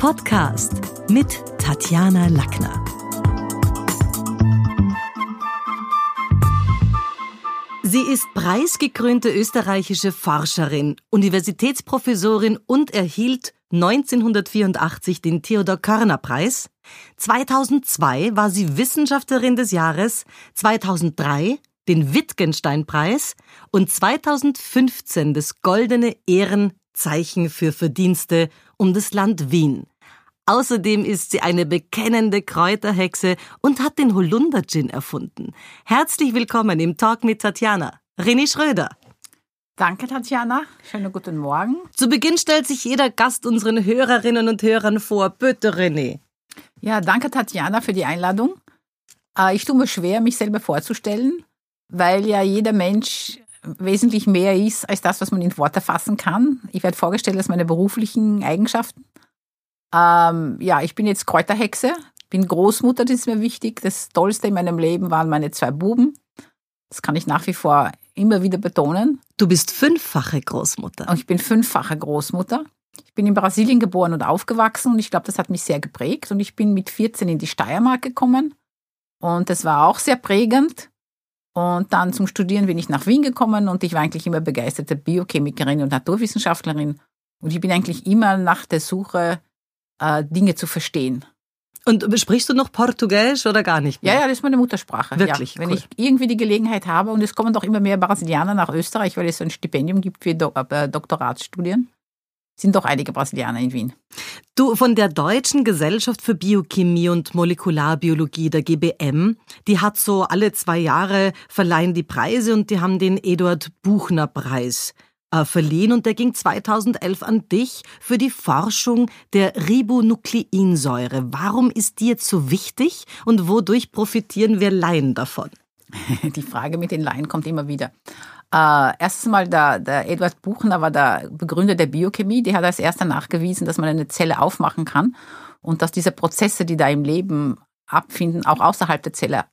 Podcast mit Tatjana Lackner. Sie ist preisgekrönte österreichische Forscherin, Universitätsprofessorin und erhielt 1984 den Theodor Körner Preis. 2002 war sie Wissenschaftlerin des Jahres, 2003 den Wittgenstein Preis und 2015 das Goldene Ehrenzeichen für Verdienste um das Land Wien. Außerdem ist sie eine bekennende Kräuterhexe und hat den Holunder Gin erfunden. Herzlich willkommen im Talk mit Tatjana. René Schröder. Danke, Tatjana. Schönen guten Morgen. Zu Beginn stellt sich jeder Gast unseren Hörerinnen und Hörern vor. Bitte, René. Ja, danke, Tatjana, für die Einladung. Äh, ich tue mir schwer, mich selber vorzustellen, weil ja jeder Mensch wesentlich mehr ist als das, was man in Worte fassen kann. Ich werde vorgestellt als meine beruflichen Eigenschaften. Ähm, ja, ich bin jetzt Kräuterhexe, bin Großmutter, das ist mir wichtig. Das Tollste in meinem Leben waren meine zwei Buben. Das kann ich nach wie vor immer wieder betonen. Du bist fünffache Großmutter. Und ich bin fünffache Großmutter. Ich bin in Brasilien geboren und aufgewachsen und ich glaube, das hat mich sehr geprägt. Und ich bin mit 14 in die Steiermark gekommen und das war auch sehr prägend. Und dann zum Studieren bin ich nach Wien gekommen und ich war eigentlich immer begeisterte Biochemikerin und Naturwissenschaftlerin. Und ich bin eigentlich immer nach der Suche äh, Dinge zu verstehen. Und sprichst du noch Portugiesisch oder gar nicht mehr? Ja, ja, das ist meine Muttersprache. Wirklich? Ja, wenn cool. ich irgendwie die Gelegenheit habe, und es kommen doch immer mehr Brasilianer nach Österreich, weil es so ein Stipendium gibt für Do äh, Doktoratsstudien, sind doch einige Brasilianer in Wien. Du, von der Deutschen Gesellschaft für Biochemie und Molekularbiologie, der GBM, die hat so alle zwei Jahre verleihen die Preise und die haben den Eduard Buchner Preis äh, verliehen und der ging 2011 an dich für die Forschung der Ribonukleinsäure. Warum ist die jetzt so wichtig und wodurch profitieren wir Laien davon? Die Frage mit den Laien kommt immer wieder. Äh, erstens mal, der, der Eduard Buchner war der Begründer der Biochemie. Der hat als erster nachgewiesen, dass man eine Zelle aufmachen kann und dass diese Prozesse, die da im Leben abfinden, auch außerhalb der Zelle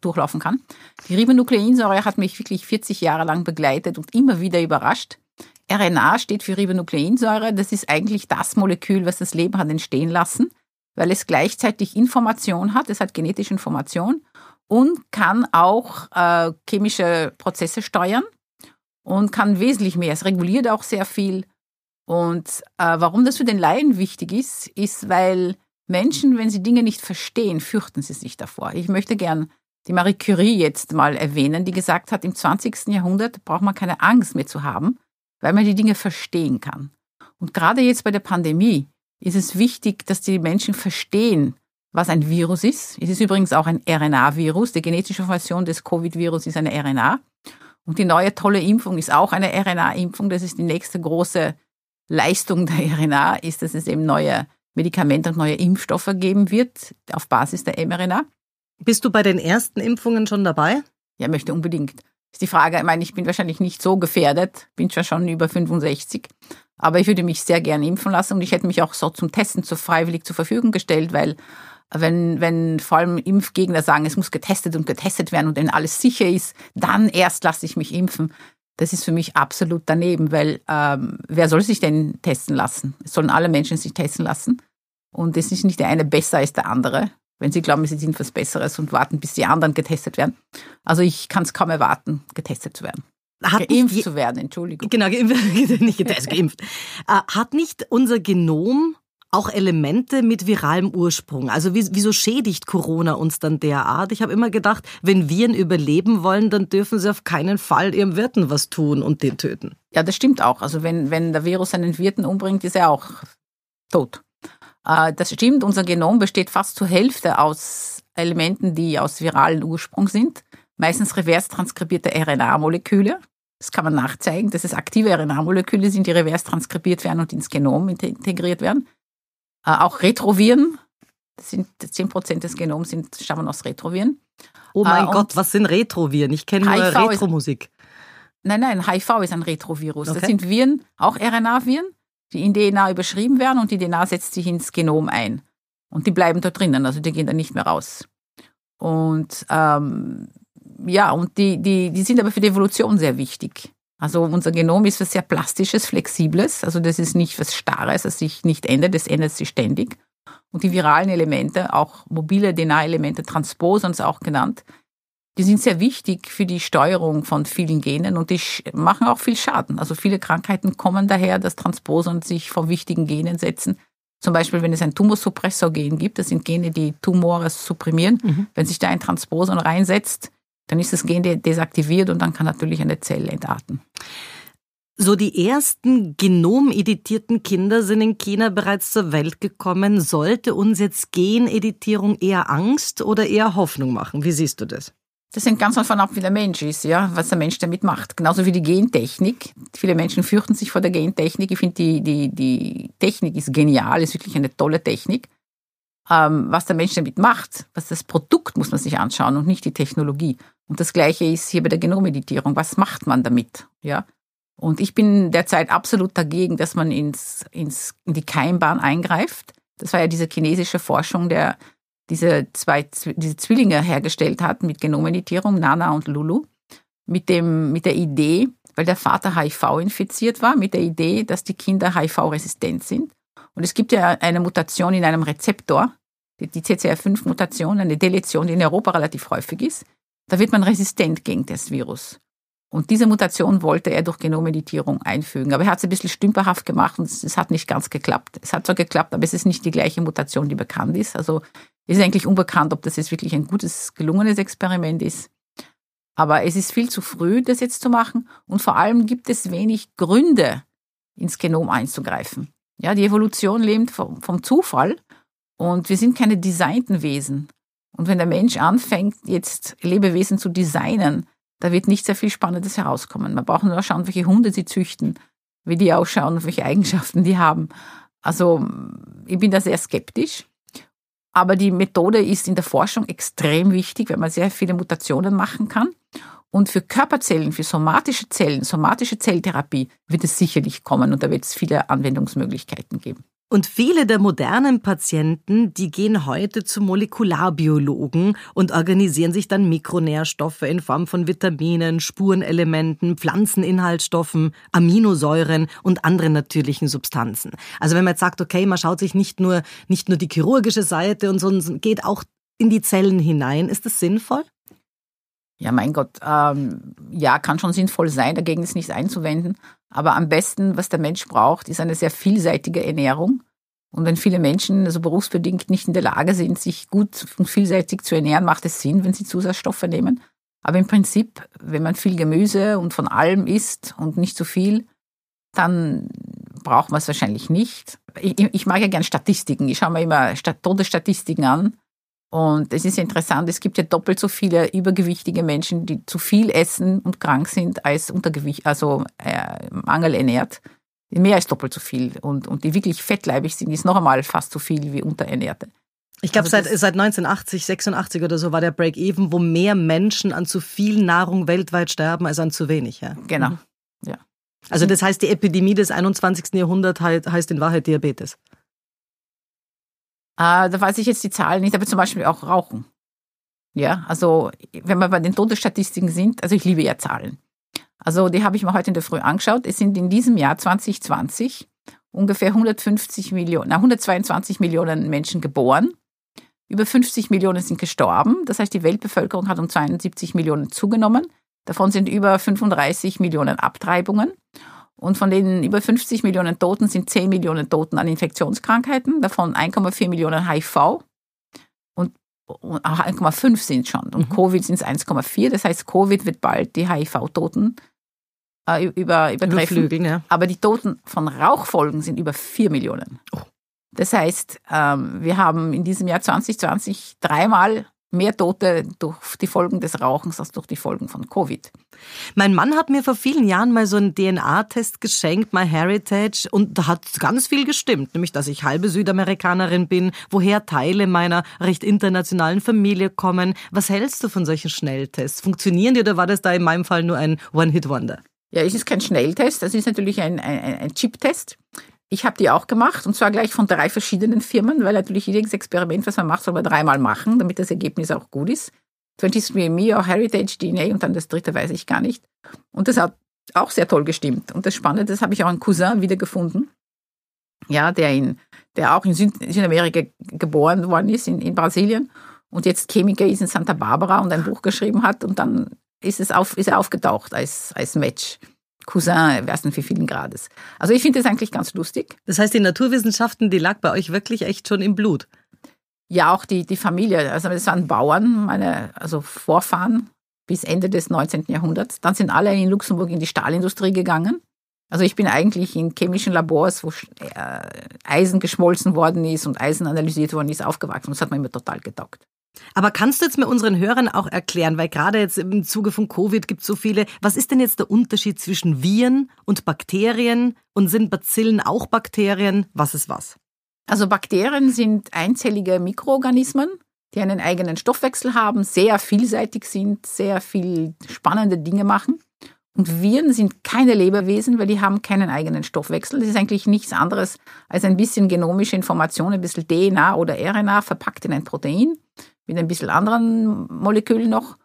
durchlaufen kann. Die Ribonukleinsäure hat mich wirklich 40 Jahre lang begleitet und immer wieder überrascht. RNA steht für Ribonukleinsäure. Das ist eigentlich das Molekül, was das Leben hat entstehen lassen, weil es gleichzeitig Information hat. Es hat genetische Information und kann auch äh, chemische Prozesse steuern und kann wesentlich mehr. Es reguliert auch sehr viel. Und äh, warum das für den Laien wichtig ist, ist, weil Menschen, wenn sie Dinge nicht verstehen, fürchten sie sich davor. Ich möchte gern die Marie Curie jetzt mal erwähnen, die gesagt hat, im 20. Jahrhundert braucht man keine Angst mehr zu haben, weil man die Dinge verstehen kann. Und gerade jetzt bei der Pandemie ist es wichtig, dass die Menschen verstehen, was ein Virus ist. Es ist übrigens auch ein RNA-Virus. Die genetische Version des Covid-Virus ist eine RNA. Und die neue tolle Impfung ist auch eine RNA-Impfung. Das ist die nächste große Leistung der RNA, ist, dass es eben neue Medikamente und neue Impfstoffe geben wird auf Basis der mRNA. Bist du bei den ersten Impfungen schon dabei? Ja, möchte unbedingt. Ist die Frage, ich meine, ich bin wahrscheinlich nicht so gefährdet, bin zwar schon über 65, aber ich würde mich sehr gerne impfen lassen und ich hätte mich auch so zum Testen zu freiwillig zur Verfügung gestellt, weil wenn, wenn vor allem Impfgegner sagen, es muss getestet und getestet werden und wenn alles sicher ist, dann erst lasse ich mich impfen. Das ist für mich absolut daneben, weil ähm, wer soll sich denn testen lassen? Es sollen alle Menschen sich testen lassen. Und es ist nicht der eine besser als der andere, wenn sie glauben, sie sind was Besseres und warten, bis die anderen getestet werden. Also ich kann es kaum erwarten, getestet zu werden. Hat geimpft nicht, zu werden, Entschuldigung. Genau, geimpft, nicht getestet, geimpft. Äh, hat nicht unser Genom auch Elemente mit viralem Ursprung. Also wieso schädigt Corona uns dann derart? Ich habe immer gedacht, wenn Viren überleben wollen, dann dürfen sie auf keinen Fall ihrem Wirten was tun und den töten. Ja, das stimmt auch. Also wenn, wenn der Virus einen Wirten umbringt, ist er auch tot. Äh, das stimmt, unser Genom besteht fast zur Hälfte aus Elementen, die aus viralen Ursprung sind. Meistens revers transkribierte RNA-Moleküle. Das kann man nachzeigen, dass es aktive RNA-Moleküle sind, die revers transkribiert werden und ins Genom integriert werden. Äh, auch Retroviren, das sind 10% des Genoms sind, stammen aus Retroviren. Oh mein äh, Gott, was sind Retroviren? Ich kenne nur Retromusik. Nein, nein, HIV ist ein Retrovirus. Okay. Das sind Viren, auch RNA-Viren, die in DNA überschrieben werden und die DNA setzt sich ins Genom ein. Und die bleiben da drinnen, also die gehen dann nicht mehr raus. Und ähm, ja, und die, die, die sind aber für die Evolution sehr wichtig. Also unser Genom ist was sehr plastisches, flexibles. Also das ist nicht was Starres, das sich nicht ändert, das ändert sich ständig. Und die viralen Elemente, auch mobile DNA-Elemente, Transposons auch genannt, die sind sehr wichtig für die Steuerung von vielen Genen und die machen auch viel Schaden. Also viele Krankheiten kommen daher, dass Transposon sich vor wichtigen Genen setzen. Zum Beispiel, wenn es ein Tumorsuppressorgen gibt, das sind Gene, die Tumore supprimieren. Mhm. Wenn sich da ein Transposon reinsetzt, dann ist das Gen desaktiviert und dann kann natürlich eine Zelle entarten. So die ersten genomeditierten Kinder sind in China bereits zur Welt gekommen. Sollte uns jetzt Geneditierung eher Angst oder eher Hoffnung machen? Wie siehst du das? Das hängt ganz davon ab, wie der Mensch ist, ja, was der Mensch damit macht. Genauso wie die Gentechnik. Viele Menschen fürchten sich vor der Gentechnik. Ich finde, die, die, die Technik ist genial, ist wirklich eine tolle Technik. Ähm, was der Mensch damit macht, was das Produkt muss man sich anschauen und nicht die Technologie. Und das Gleiche ist hier bei der Genomeditierung. Was macht man damit? Ja. Und ich bin derzeit absolut dagegen, dass man ins, ins, in die Keimbahn eingreift. Das war ja diese chinesische Forschung, der diese zwei diese Zwillinge hergestellt hat mit Genomeditierung, Nana und Lulu, mit dem mit der Idee, weil der Vater HIV infiziert war, mit der Idee, dass die Kinder HIV-resistent sind. Und es gibt ja eine Mutation in einem Rezeptor, die CCR5-Mutation, eine Deletion, die in Europa relativ häufig ist. Da wird man resistent gegen das Virus. Und diese Mutation wollte er durch Genomeditierung einfügen. Aber er hat es ein bisschen stümperhaft gemacht und es hat nicht ganz geklappt. Es hat zwar geklappt, aber es ist nicht die gleiche Mutation, die bekannt ist. Also ist eigentlich unbekannt, ob das jetzt wirklich ein gutes, gelungenes Experiment ist. Aber es ist viel zu früh, das jetzt zu machen. Und vor allem gibt es wenig Gründe, ins Genom einzugreifen. Ja, die Evolution lebt vom, Zufall und wir sind keine designten Wesen. Und wenn der Mensch anfängt, jetzt Lebewesen zu designen, da wird nicht sehr viel Spannendes herauskommen. Man braucht nur schauen, welche Hunde sie züchten, wie die ausschauen, welche Eigenschaften die haben. Also ich bin da sehr skeptisch. Aber die Methode ist in der Forschung extrem wichtig, weil man sehr viele Mutationen machen kann. Und für Körperzellen, für somatische Zellen, somatische Zelltherapie wird es sicherlich kommen und da wird es viele Anwendungsmöglichkeiten geben. Und viele der modernen Patienten, die gehen heute zu Molekularbiologen und organisieren sich dann Mikronährstoffe in Form von Vitaminen, Spurenelementen, Pflanzeninhaltsstoffen, Aminosäuren und anderen natürlichen Substanzen. Also wenn man jetzt sagt, okay, man schaut sich nicht nur, nicht nur die chirurgische Seite und so, geht auch in die Zellen hinein, ist das sinnvoll? Ja, mein Gott, ähm, ja, kann schon sinnvoll sein, dagegen ist nichts einzuwenden. Aber am besten, was der Mensch braucht, ist eine sehr vielseitige Ernährung. Und wenn viele Menschen also berufsbedingt nicht in der Lage sind, sich gut und vielseitig zu ernähren, macht es Sinn, wenn sie Zusatzstoffe nehmen. Aber im Prinzip, wenn man viel Gemüse und von allem isst und nicht zu viel, dann braucht man es wahrscheinlich nicht. Ich, ich mag ja gerne Statistiken. Ich schaue mir immer Todesstatistiken an. Und es ist interessant, es gibt ja doppelt so viele übergewichtige Menschen, die zu viel essen und krank sind, als Untergewicht, also äh, mangelernährt. Mehr als doppelt so viel. Und, und die wirklich fettleibig sind, ist noch einmal fast so viel wie Unterernährte. Ich glaube, also seit, seit 1980, 86 oder so war der Break-Even, wo mehr Menschen an zu viel Nahrung weltweit sterben als an zu wenig. Ja. Genau, mhm. ja. Also das heißt, die Epidemie des 21. Jahrhunderts heißt in Wahrheit Diabetes. Äh, da weiß ich jetzt die Zahlen nicht, aber zum Beispiel auch Rauchen. Ja, also wenn wir bei den Todesstatistiken sind, also ich liebe ja Zahlen. Also die habe ich mir heute in der Früh angeschaut. Es sind in diesem Jahr 2020 ungefähr 150 Millionen, na, 122 Millionen Menschen geboren. Über 50 Millionen sind gestorben. Das heißt, die Weltbevölkerung hat um 72 Millionen zugenommen. Davon sind über 35 Millionen Abtreibungen. Und von den über 50 Millionen Toten sind 10 Millionen Toten an Infektionskrankheiten, davon 1,4 Millionen HIV und 1,5 sind schon. Und mhm. Covid sind es 1,4. Das heißt, Covid wird bald die HIV-Toten äh, über, übertreffen. Überflügeln, ja. Aber die Toten von Rauchfolgen sind über 4 Millionen. Oh. Das heißt, ähm, wir haben in diesem Jahr 2020 dreimal mehr Tote durch die Folgen des Rauchens als durch die Folgen von Covid. Mein Mann hat mir vor vielen Jahren mal so einen DNA-Test geschenkt, MyHeritage, und da hat ganz viel gestimmt, nämlich dass ich halbe Südamerikanerin bin, woher Teile meiner recht internationalen Familie kommen. Was hältst du von solchen Schnelltests? Funktionieren die oder war das da in meinem Fall nur ein One-Hit-Wonder? Ja, es ist kein Schnelltest, das ist natürlich ein, ein, ein Chip-Test. Ich habe die auch gemacht und zwar gleich von drei verschiedenen Firmen, weil natürlich jedes Experiment, was man macht, soll man dreimal machen, damit das Ergebnis auch gut ist. 23andMe, auch Heritage DNA und dann das dritte weiß ich gar nicht. Und das hat auch sehr toll gestimmt. Und das Spannende, das habe ich auch einen Cousin wiedergefunden, ja, der in, der auch in Südamerika geboren worden ist, in, in Brasilien und jetzt Chemiker ist in Santa Barbara und ein Buch geschrieben hat und dann ist, es auf, ist er aufgetaucht als, als Match. Cousin, weiß nicht wie vielen Grades. Also ich finde das eigentlich ganz lustig. Das heißt, die Naturwissenschaften, die lag bei euch wirklich echt schon im Blut? Ja, auch die, die Familie. Also das waren Bauern, meine, also Vorfahren bis Ende des 19. Jahrhunderts. Dann sind alle in Luxemburg in die Stahlindustrie gegangen. Also ich bin eigentlich in chemischen Labors, wo äh, Eisen geschmolzen worden ist und Eisen analysiert worden ist, aufgewachsen. Das hat mir immer total getaugt. Aber kannst du jetzt mir unseren Hörern auch erklären, weil gerade jetzt im Zuge von Covid gibt es so viele, was ist denn jetzt der Unterschied zwischen Viren und Bakterien und sind Bazillen auch Bakterien? Was ist was? Also Bakterien sind einzellige Mikroorganismen, die einen eigenen Stoffwechsel haben, sehr vielseitig sind, sehr viel spannende Dinge machen. Und Viren sind keine Lebewesen, weil die haben keinen eigenen Stoffwechsel. Das ist eigentlich nichts anderes als ein bisschen genomische Information, ein bisschen DNA oder RNA verpackt in ein Protein mit ein bisschen anderen Molekülen noch.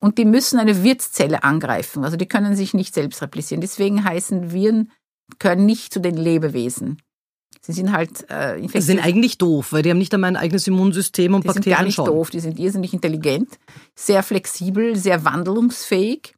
Und die müssen eine Wirtszelle angreifen. Also die können sich nicht selbst replizieren. Deswegen heißen Viren, gehören nicht zu den Lebewesen. Sie sind halt äh, infektiös. Sie sind eigentlich doof, weil die haben nicht einmal ein eigenes Immunsystem und die Bakterien sind gar nicht schon. doof, die sind irrsinnig intelligent, sehr flexibel, sehr wandlungsfähig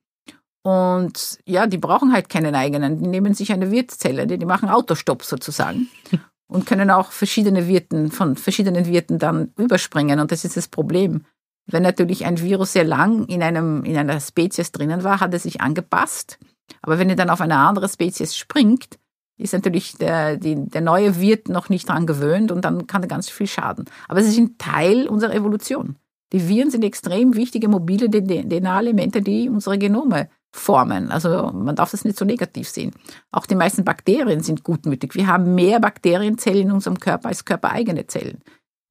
und ja, die brauchen halt keinen eigenen. Die nehmen sich eine Wirtszelle, die, die machen Autostopp sozusagen und können auch verschiedene Wirten, von verschiedenen Wirten dann überspringen. Und das ist das Problem. Wenn natürlich ein Virus sehr lang in, einem, in einer Spezies drinnen war, hat er sich angepasst. Aber wenn er dann auf eine andere Spezies springt, ist natürlich der, die, der neue Wirt noch nicht daran gewöhnt und dann kann er ganz viel schaden. Aber sie sind Teil unserer Evolution. Die Viren sind extrem wichtige mobile DNA-Elemente, die unsere Genome formen. Also man darf das nicht so negativ sehen. Auch die meisten Bakterien sind gutmütig. Wir haben mehr Bakterienzellen in unserem Körper als körpereigene Zellen.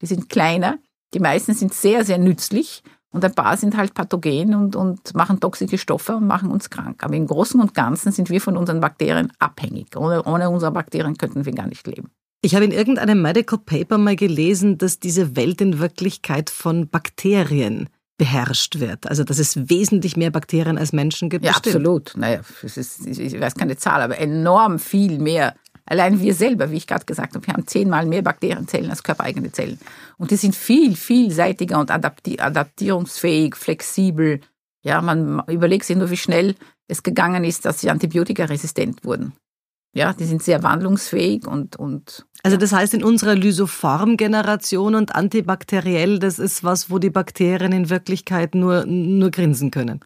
Die sind kleiner, die meisten sind sehr, sehr nützlich und ein paar sind halt pathogen und, und machen toxische Stoffe und machen uns krank. Aber im Großen und Ganzen sind wir von unseren Bakterien abhängig. Ohne, ohne unsere Bakterien könnten wir gar nicht leben. Ich habe in irgendeinem Medical Paper mal gelesen, dass diese Welt in Wirklichkeit von Bakterien beherrscht wird. Also dass es wesentlich mehr Bakterien als Menschen gibt. Ja, bestimmt. absolut. Naja, ist, ich weiß keine Zahl, aber enorm viel mehr. Allein wir selber, wie ich gerade gesagt habe, wir haben zehnmal mehr Bakterienzellen als körpereigene Zellen. Und die sind viel, vielseitiger und adapti adaptierungsfähig, flexibel. Ja, man überlegt sich nur, wie schnell es gegangen ist, dass sie antibiotikaresistent wurden. Ja, die sind sehr wandlungsfähig und, und also das heißt, in unserer Lysoform-Generation und antibakteriell, das ist was, wo die Bakterien in Wirklichkeit nur, nur grinsen können.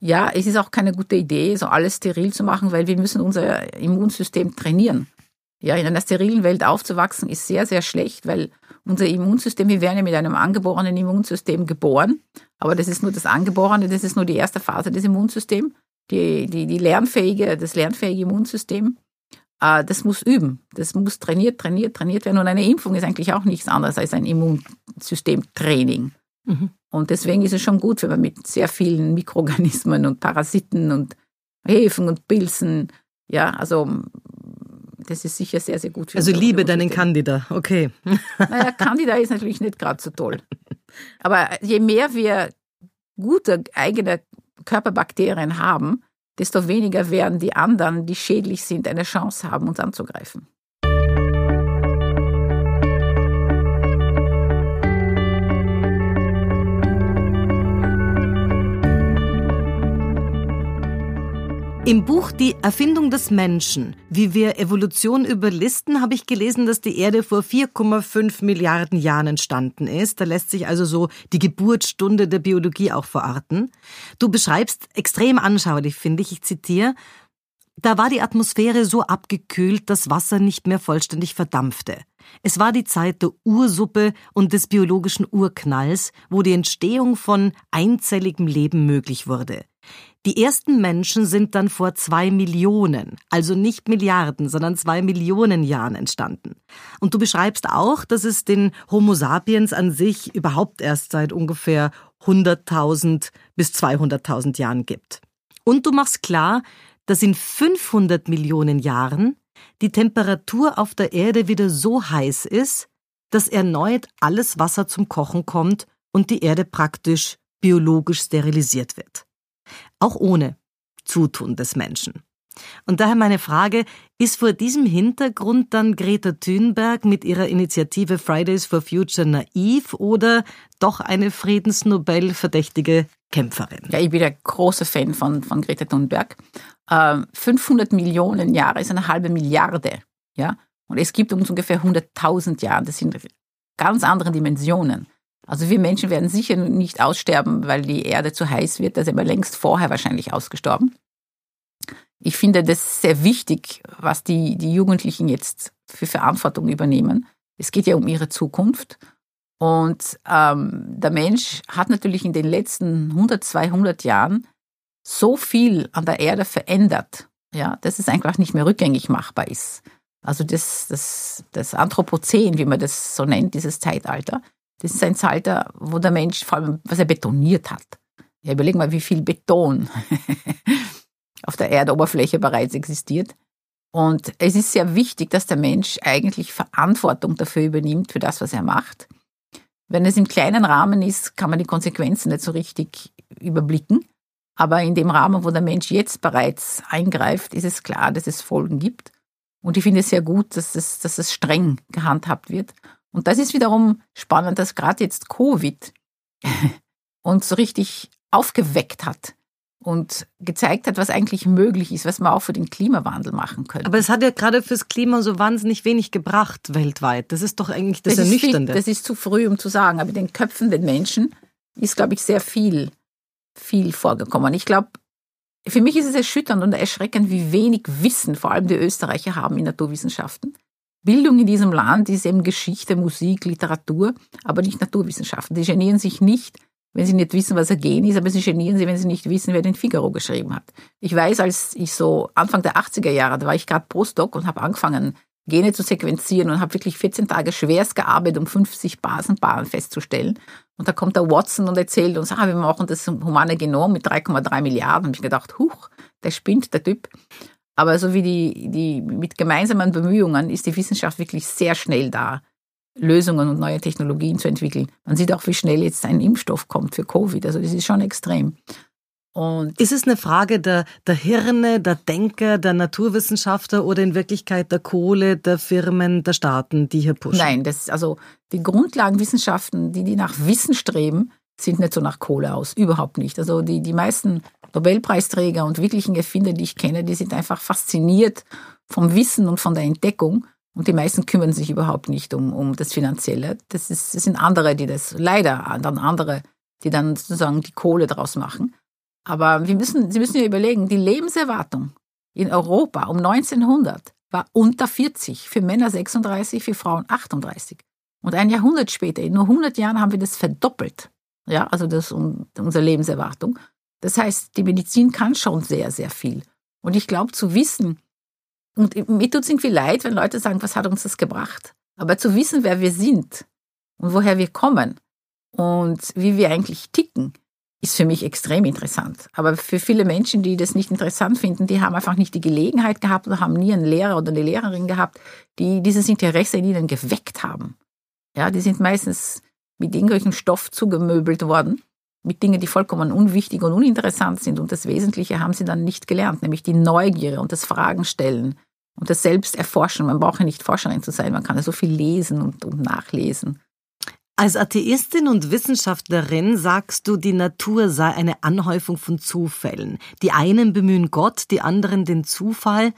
Ja, es ist auch keine gute Idee, so alles steril zu machen, weil wir müssen unser Immunsystem trainieren. Ja, in einer sterilen Welt aufzuwachsen ist sehr, sehr schlecht, weil unser Immunsystem, wir werden ja mit einem angeborenen Immunsystem geboren, aber das ist nur das Angeborene, das ist nur die erste Phase des Immunsystems, die, die, die lernfähige, das lernfähige Immunsystem. Äh, das muss üben. Das muss trainiert, trainiert, trainiert werden. Und eine Impfung ist eigentlich auch nichts anderes als ein Immunsystemtraining. Mhm. Und deswegen ist es schon gut, wenn man mit sehr vielen Mikroorganismen und Parasiten und Hefen und Pilzen, ja, also das ist sicher sehr, sehr gut für Also liebe deinen Candida, okay. Naja, Candida ist natürlich nicht gerade so toll. Aber je mehr wir gute eigene Körperbakterien haben, desto weniger werden die anderen, die schädlich sind, eine Chance haben, uns anzugreifen. Im Buch Die Erfindung des Menschen, wie wir Evolution überlisten, habe ich gelesen, dass die Erde vor 4,5 Milliarden Jahren entstanden ist. Da lässt sich also so die Geburtsstunde der Biologie auch verorten. Du beschreibst extrem anschaulich, finde ich, ich zitiere, da war die Atmosphäre so abgekühlt, dass Wasser nicht mehr vollständig verdampfte. Es war die Zeit der Ursuppe und des biologischen Urknalls, wo die Entstehung von einzelligem Leben möglich wurde. Die ersten Menschen sind dann vor zwei Millionen, also nicht Milliarden, sondern zwei Millionen Jahren entstanden. Und du beschreibst auch, dass es den Homo sapiens an sich überhaupt erst seit ungefähr 100.000 bis 200.000 Jahren gibt. Und du machst klar, dass in 500 Millionen Jahren die Temperatur auf der Erde wieder so heiß ist, dass erneut alles Wasser zum Kochen kommt und die Erde praktisch biologisch sterilisiert wird. Auch ohne Zutun des Menschen. Und daher meine Frage, ist vor diesem Hintergrund dann Greta Thunberg mit ihrer Initiative Fridays for Future naiv oder doch eine Friedensnobel-verdächtige Kämpferin? Ja, ich bin ein großer Fan von, von Greta Thunberg. Äh, 500 Millionen Jahre ist eine halbe Milliarde. Ja? Und es gibt uns ungefähr 100.000 Jahre. Das sind ganz andere Dimensionen. Also wir Menschen werden sicher nicht aussterben, weil die Erde zu heiß wird. Da sind wir längst vorher wahrscheinlich ausgestorben. Ich finde das sehr wichtig, was die, die Jugendlichen jetzt für Verantwortung übernehmen. Es geht ja um ihre Zukunft. Und ähm, der Mensch hat natürlich in den letzten 100, 200 Jahren so viel an der Erde verändert, ja, dass es einfach nicht mehr rückgängig machbar ist. Also das, das, das Anthropozän, wie man das so nennt, dieses Zeitalter, das ist ein Zeitalter, wo der Mensch vor allem, was er betoniert hat. Ja, überleg mal, wie viel Beton auf der Erdoberfläche bereits existiert. Und es ist sehr wichtig, dass der Mensch eigentlich Verantwortung dafür übernimmt, für das, was er macht. Wenn es im kleinen Rahmen ist, kann man die Konsequenzen nicht so richtig überblicken. Aber in dem Rahmen, wo der Mensch jetzt bereits eingreift, ist es klar, dass es Folgen gibt. Und ich finde es sehr gut, dass es, dass es streng gehandhabt wird. Und das ist wiederum spannend, dass gerade jetzt Covid uns so richtig aufgeweckt hat und gezeigt hat, was eigentlich möglich ist, was man auch für den Klimawandel machen könnte. Aber es hat ja gerade fürs Klima so wahnsinnig wenig gebracht weltweit. Das ist doch eigentlich das, das Ernüchternde. Viel, das ist zu früh, um zu sagen. Aber in den Köpfen der Menschen ist, glaube ich, sehr viel, viel vorgekommen. Ich glaube, für mich ist es erschütternd und erschreckend, wie wenig Wissen vor allem die Österreicher haben in Naturwissenschaften. Bildung in diesem Land ist eben Geschichte, Musik, Literatur, aber nicht Naturwissenschaften. Die genieren sich nicht wenn sie nicht wissen, was ein Gen ist, aber sie genieren sich, wenn sie nicht wissen, wer den Figaro geschrieben hat. Ich weiß, als ich so Anfang der 80er Jahre, da war ich gerade Postdoc und habe angefangen, Gene zu sequenzieren und habe wirklich 14 Tage schwerst gearbeitet, um 50 Basenpaaren festzustellen. Und da kommt der Watson und erzählt uns, ah, wir machen das humane Genom mit 3,3 Milliarden. Und ich gedacht, huch, der spinnt, der Typ. Aber so wie die, die, mit gemeinsamen Bemühungen ist die Wissenschaft wirklich sehr schnell da, Lösungen und neue Technologien zu entwickeln. Man sieht auch, wie schnell jetzt ein Impfstoff kommt für Covid. Also das ist schon extrem. Und ist es eine Frage der, der Hirne, der Denker, der Naturwissenschaftler oder in Wirklichkeit der Kohle, der Firmen, der Staaten, die hier pushen? Nein, das also die Grundlagenwissenschaften, die, die nach Wissen streben, sind nicht so nach Kohle aus. Überhaupt nicht. Also die, die meisten Nobelpreisträger und wirklichen Erfinder, die ich kenne, die sind einfach fasziniert vom Wissen und von der Entdeckung und die meisten kümmern sich überhaupt nicht um, um das Finanzielle. Das, ist, das sind andere, die das, leider dann andere, die dann sozusagen die Kohle draus machen. Aber wir müssen, Sie müssen ja überlegen, die Lebenserwartung in Europa um 1900 war unter 40, für Männer 36, für Frauen 38. Und ein Jahrhundert später, in nur 100 Jahren, haben wir das verdoppelt. Ja, also das unsere Lebenserwartung. Das heißt, die Medizin kann schon sehr, sehr viel. Und ich glaube, zu wissen, und mir tut es irgendwie leid, wenn Leute sagen, was hat uns das gebracht? Aber zu wissen, wer wir sind und woher wir kommen und wie wir eigentlich ticken, ist für mich extrem interessant. Aber für viele Menschen, die das nicht interessant finden, die haben einfach nicht die Gelegenheit gehabt oder haben nie einen Lehrer oder eine Lehrerin gehabt, die dieses Interesse in ihnen geweckt haben. Ja, die sind meistens mit irgendwelchem Stoff zugemöbelt worden, mit Dingen, die vollkommen unwichtig und uninteressant sind. Und das Wesentliche haben sie dann nicht gelernt, nämlich die Neugier und das Fragen stellen und das selbst erforschen. Man braucht ja nicht Forscherin zu sein, man kann ja so viel lesen und, und nachlesen. Als Atheistin und Wissenschaftlerin sagst du, die Natur sei eine Anhäufung von Zufällen. Die einen bemühen Gott, die anderen den Zufall.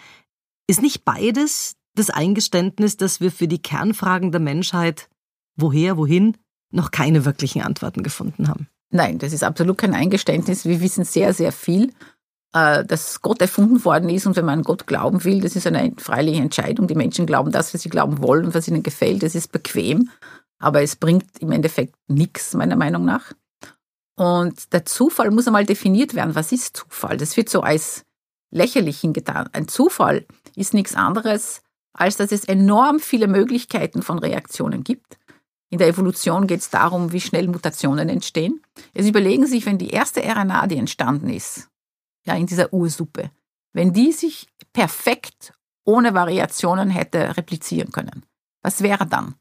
Ist nicht beides das Eingeständnis, dass wir für die Kernfragen der Menschheit, woher, wohin, noch keine wirklichen Antworten gefunden haben? Nein, das ist absolut kein Eingeständnis. Wir wissen sehr, sehr viel äh, dass Gott erfunden worden ist und wenn man an Gott glauben will, das ist eine freiliche Entscheidung. Die Menschen glauben das, was sie glauben wollen und was ihnen gefällt. Das ist bequem, aber es bringt im Endeffekt nichts, meiner Meinung nach. Und der Zufall muss einmal definiert werden. Was ist Zufall? Das wird so als lächerlich hingetan. Ein Zufall ist nichts anderes, als dass es enorm viele Möglichkeiten von Reaktionen gibt. In der Evolution geht es darum, wie schnell Mutationen entstehen. Jetzt überlegen Sie sich, wenn die erste RNA, die entstanden ist, ja, in dieser Ursuppe, wenn die sich perfekt ohne Variationen hätte replizieren können, was wäre dann?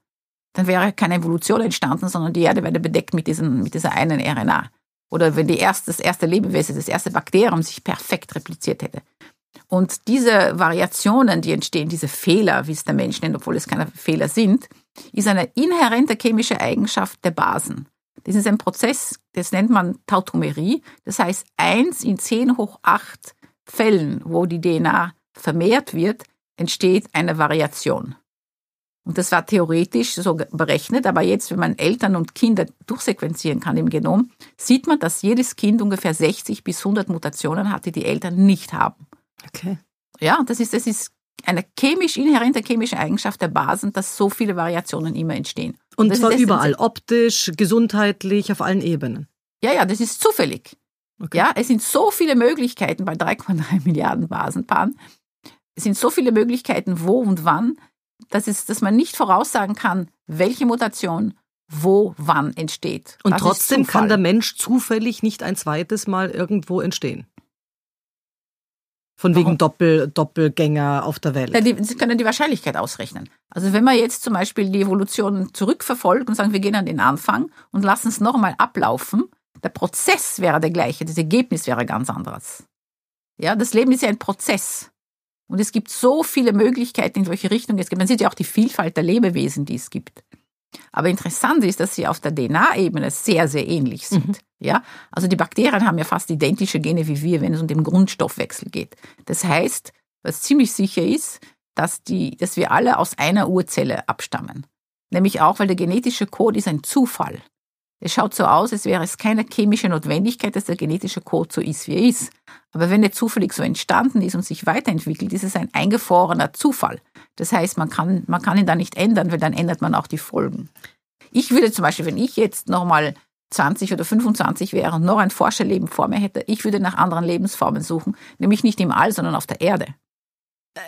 Dann wäre keine Evolution entstanden, sondern die Erde wäre bedeckt mit, diesen, mit dieser einen RNA. oder wenn die erste, das erste Lebewesen, das erste Bakterium sich perfekt repliziert hätte. Und diese Variationen, die entstehen, diese Fehler, wie es der Mensch nennt, obwohl es keine Fehler sind, ist eine inhärente chemische Eigenschaft der Basen. Das ist ein Prozess, das nennt man Tautomerie. Das heißt, eins in 10 hoch 8 Fällen, wo die DNA vermehrt wird, entsteht eine Variation. Und das war theoretisch so berechnet, aber jetzt, wenn man Eltern und Kinder durchsequenzieren kann im Genom, sieht man, dass jedes Kind ungefähr 60 bis 100 Mutationen hat, die die Eltern nicht haben. Okay. Ja, das ist, das ist eine chemisch inhärente chemische Eigenschaft der Basen, dass so viele Variationen immer entstehen. Und, und zwar überall, optisch, gesundheitlich, auf allen Ebenen. Ja, ja, das ist zufällig. Okay. Ja, es sind so viele Möglichkeiten bei 3,3 Milliarden Basenpaaren. Es sind so viele Möglichkeiten, wo und wann, dass, es, dass man nicht voraussagen kann, welche Mutation wo wann entsteht. Und das trotzdem kann der Mensch zufällig nicht ein zweites Mal irgendwo entstehen. Von wegen Doppel, Doppelgänger auf der Welt. Ja, die, Sie können die Wahrscheinlichkeit ausrechnen. Also wenn man jetzt zum Beispiel die Evolution zurückverfolgt und sagen, wir gehen an den Anfang und lassen es nochmal ablaufen, der Prozess wäre der gleiche, das Ergebnis wäre ganz anderes. Ja, das Leben ist ja ein Prozess. Und es gibt so viele Möglichkeiten, in welche Richtung es geht. Man sieht ja auch die Vielfalt der Lebewesen, die es gibt. Aber interessant ist, dass sie auf der DNA-Ebene sehr, sehr ähnlich sind. Mhm. Ja, also die Bakterien haben ja fast identische Gene wie wir, wenn es um den Grundstoffwechsel geht. Das heißt, was ziemlich sicher ist, dass, die, dass wir alle aus einer Urzelle abstammen. Nämlich auch, weil der genetische Code ist ein Zufall. Es schaut so aus, als wäre es keine chemische Notwendigkeit, dass der genetische Code so ist, wie er ist. Aber wenn er zufällig so entstanden ist und sich weiterentwickelt, ist es ein eingefrorener Zufall. Das heißt, man kann, man kann ihn da nicht ändern, weil dann ändert man auch die Folgen. Ich würde zum Beispiel, wenn ich jetzt nochmal 20 oder 25 wäre und noch ein Forscherleben vor mir hätte, ich würde nach anderen Lebensformen suchen, nämlich nicht im All, sondern auf der Erde.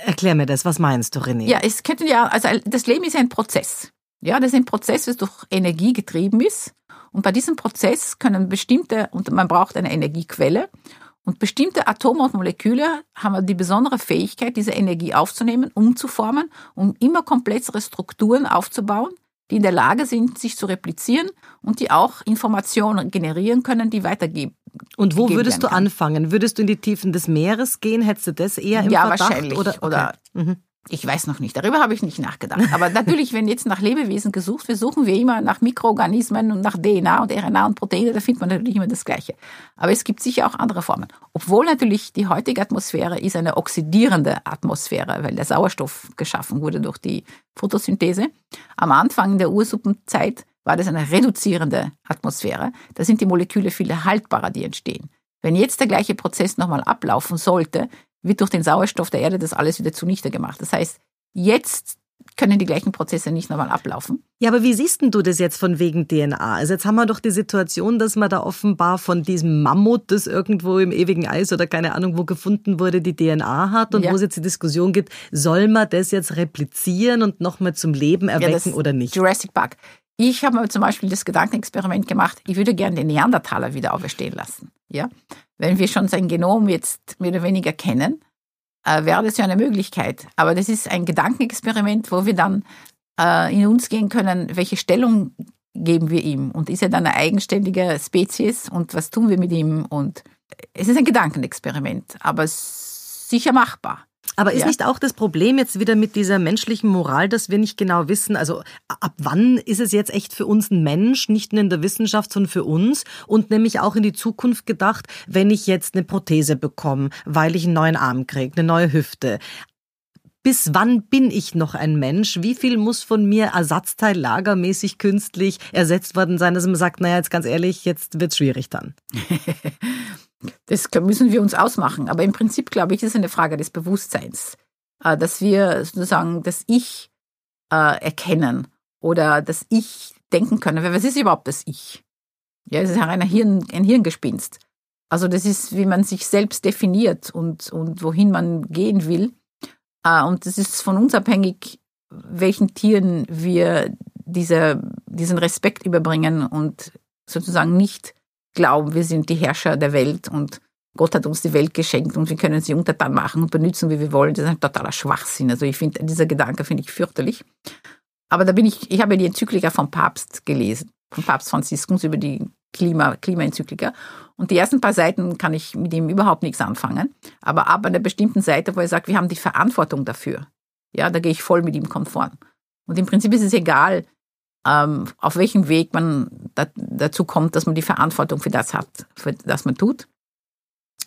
Erklär mir das, was meinst du, René? Ja, es könnte ja, also das Leben ist ein Prozess. Ja, das ist ein Prozess, das durch Energie getrieben ist. Und bei diesem Prozess können bestimmte, und man braucht eine Energiequelle, und bestimmte Atome und Moleküle haben die besondere Fähigkeit, diese Energie aufzunehmen, umzuformen, um immer komplexere Strukturen aufzubauen, die in der Lage sind, sich zu replizieren und die auch Informationen generieren können, die weitergeben. Und wo würdest du anfangen? Würdest du in die Tiefen des Meeres gehen? Hättest du das eher im ja, Verdacht? Ja, wahrscheinlich. Oder, okay. oder mhm. Ich weiß noch nicht, darüber habe ich nicht nachgedacht. Aber natürlich, wenn jetzt nach Lebewesen gesucht wird, suchen wir immer nach Mikroorganismen und nach DNA und RNA und Proteine, da findet man natürlich immer das Gleiche. Aber es gibt sicher auch andere Formen. Obwohl natürlich die heutige Atmosphäre ist eine oxidierende Atmosphäre, weil der Sauerstoff geschaffen wurde durch die Photosynthese. Am Anfang der Ursuppenzeit war das eine reduzierende Atmosphäre. Da sind die Moleküle viel haltbarer, die entstehen. Wenn jetzt der gleiche Prozess nochmal ablaufen sollte, wird durch den Sauerstoff der Erde das alles wieder zunichte gemacht. Das heißt, jetzt können die gleichen Prozesse nicht nochmal ablaufen. Ja, aber wie siehst denn du das jetzt von wegen DNA? Also jetzt haben wir doch die Situation, dass man da offenbar von diesem Mammut, das irgendwo im ewigen Eis oder keine Ahnung wo gefunden wurde, die DNA hat und ja. wo es jetzt die Diskussion gibt, soll man das jetzt replizieren und nochmal zum Leben erwecken ja, oder nicht? Jurassic Park. Ich habe mir zum Beispiel das Gedankenexperiment gemacht, ich würde gerne den Neandertaler wieder auferstehen lassen. Ja? Wenn wir schon sein Genom jetzt mehr oder weniger kennen, äh, wäre das ja eine Möglichkeit. Aber das ist ein Gedankenexperiment, wo wir dann äh, in uns gehen können, welche Stellung geben wir ihm? Und ist er dann eine eigenständige Spezies und was tun wir mit ihm? Und es ist ein Gedankenexperiment, aber sicher machbar. Aber ist ja. nicht auch das Problem jetzt wieder mit dieser menschlichen Moral, dass wir nicht genau wissen, also ab wann ist es jetzt echt für uns ein Mensch, nicht nur in der Wissenschaft, sondern für uns und nämlich auch in die Zukunft gedacht, wenn ich jetzt eine Prothese bekomme, weil ich einen neuen Arm kriege, eine neue Hüfte. Bis wann bin ich noch ein Mensch? Wie viel muss von mir Ersatzteil lagermäßig künstlich ersetzt worden sein, dass man sagt, naja, jetzt ganz ehrlich, jetzt wird's schwierig dann. Das müssen wir uns ausmachen. Aber im Prinzip, glaube ich, ist es eine Frage des Bewusstseins, äh, dass wir sozusagen das Ich äh, erkennen oder das Ich denken können. Was ist überhaupt das Ich? Ja, es ist ein, Hirn, ein Hirngespinst. Also das ist, wie man sich selbst definiert und, und wohin man gehen will. Äh, und das ist von uns abhängig, welchen Tieren wir diese, diesen Respekt überbringen und sozusagen nicht glauben, wir sind die Herrscher der Welt und Gott hat uns die Welt geschenkt und wir können sie untertan machen und benutzen, wie wir wollen. Das ist ein totaler Schwachsinn. Also ich finde, dieser Gedanke finde ich fürchterlich. Aber da bin ich, ich habe die Enzyklika vom Papst gelesen, vom Papst Franziskus über die Klima, Klimaenzyklika. Und die ersten paar Seiten kann ich mit ihm überhaupt nichts anfangen. Aber ab einer bestimmten Seite, wo er sagt, wir haben die Verantwortung dafür, ja, da gehe ich voll mit ihm konform. Und im Prinzip ist es egal, auf welchem Weg man da, dazu kommt, dass man die Verantwortung für das hat, für das man tut.